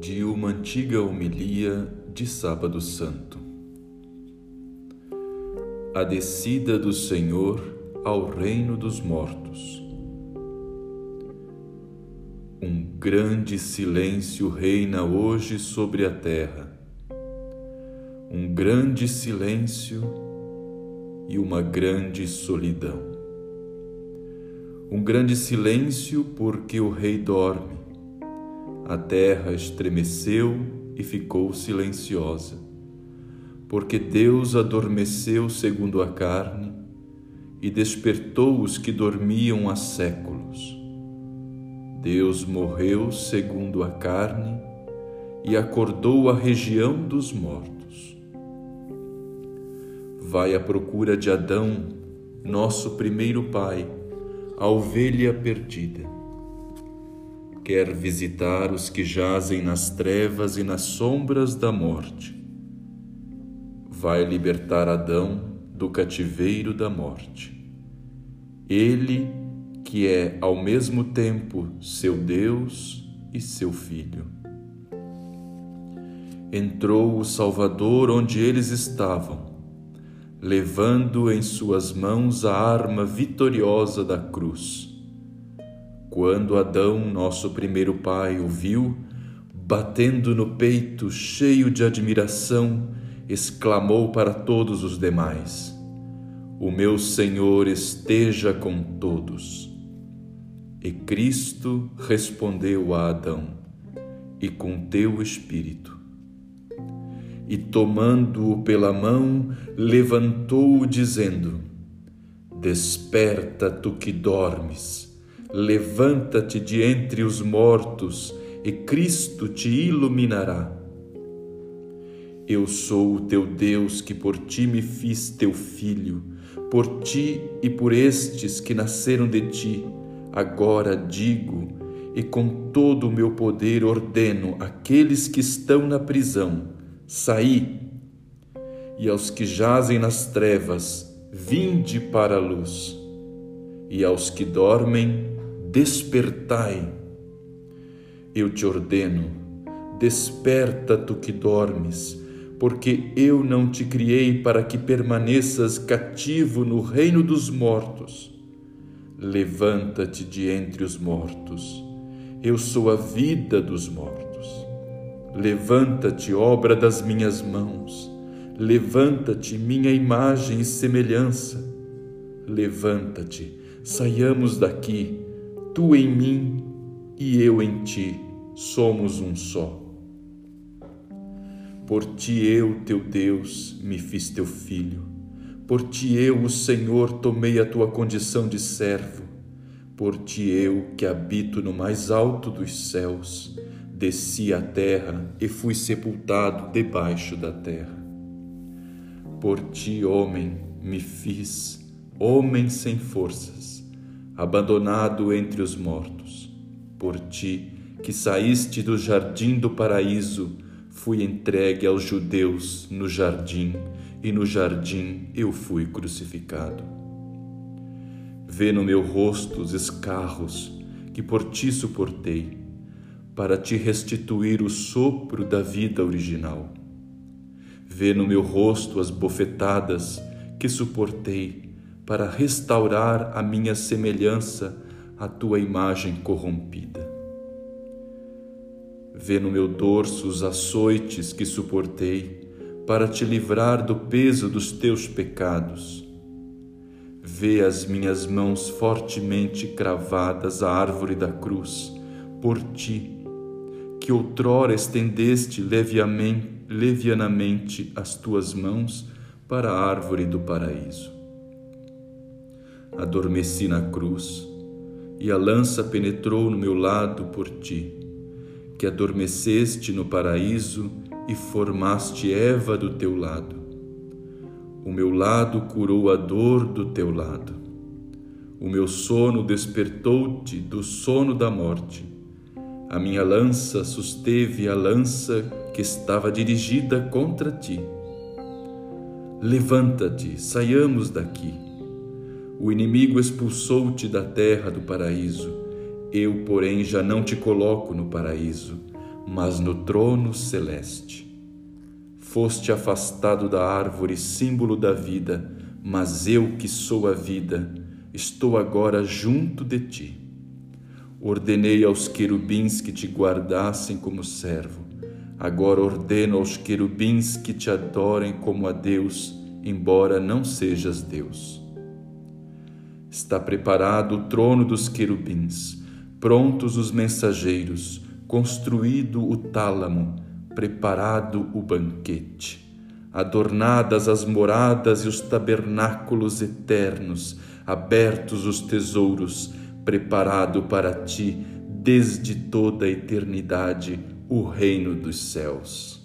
de uma antiga homilia de Sábado Santo. A descida do Senhor ao reino dos mortos. Um grande silêncio reina hoje sobre a terra. Um grande silêncio e uma grande solidão. Um grande silêncio porque o rei dorme a terra estremeceu e ficou silenciosa, porque Deus adormeceu segundo a carne e despertou os que dormiam há séculos. Deus morreu segundo a carne e acordou a região dos mortos. Vai à procura de Adão, nosso primeiro pai, a ovelha perdida quer visitar os que jazem nas trevas e nas sombras da morte. Vai libertar Adão do cativeiro da morte. Ele, que é ao mesmo tempo seu Deus e seu Filho. Entrou o Salvador onde eles estavam, levando em suas mãos a arma vitoriosa da cruz quando Adão, nosso primeiro pai, o viu, batendo no peito, cheio de admiração, exclamou para todos os demais: O meu Senhor esteja com todos. E Cristo respondeu a Adão: E com teu espírito. E tomando-o pela mão, levantou-o, dizendo: Desperta, tu que dormes Levanta-te de entre os mortos e Cristo te iluminará. Eu sou o teu Deus que por ti me fiz teu filho, por ti e por estes que nasceram de ti. Agora digo e com todo o meu poder ordeno àqueles que estão na prisão: saí, e aos que jazem nas trevas, vinde para a luz, e aos que dormem, despertai. Eu te ordeno, desperta tu que dormes, porque eu não te criei para que permaneças cativo no reino dos mortos. Levanta-te de entre os mortos. Eu sou a vida dos mortos. Levanta-te, obra das minhas mãos. Levanta-te, minha imagem e semelhança. Levanta-te, saiamos daqui Tu em mim e eu em ti somos um só. Por ti eu, teu Deus, me fiz teu filho. Por ti eu, o Senhor, tomei a tua condição de servo. Por ti eu, que habito no mais alto dos céus, desci à terra e fui sepultado debaixo da terra. Por ti, homem, me fiz, homem sem forças abandonado entre os mortos. Por ti, que saíste do jardim do paraíso, fui entregue aos judeus no jardim, e no jardim eu fui crucificado. Vê no meu rosto os escarros que por ti suportei, para te restituir o sopro da vida original. Vê no meu rosto as bofetadas que suportei para restaurar a minha semelhança à tua imagem corrompida. Vê no meu dorso os açoites que suportei para te livrar do peso dos teus pecados. Vê as minhas mãos fortemente cravadas à árvore da cruz, por ti, que outrora estendeste levianamente as tuas mãos para a árvore do paraíso adormeci na cruz, e a lança penetrou no meu lado por ti, que adormeceste no paraíso e formaste Eva do teu lado. O meu lado curou a dor do teu lado. O meu sono despertou-te do sono da morte. A minha lança susteve a lança que estava dirigida contra ti. Levanta-te, saiamos daqui o inimigo expulsou-te da terra do paraíso. Eu, porém, já não te coloco no paraíso, mas no trono celeste. Foste afastado da árvore, símbolo da vida, mas eu que sou a vida, estou agora junto de ti. Ordenei aos querubins que te guardassem como servo. Agora ordeno aos querubins que te adorem como a Deus, embora não sejas Deus. Está preparado o trono dos querubins, prontos os mensageiros, construído o tálamo, preparado o banquete, adornadas as moradas e os tabernáculos eternos, abertos os tesouros, preparado para ti desde toda a eternidade o reino dos céus.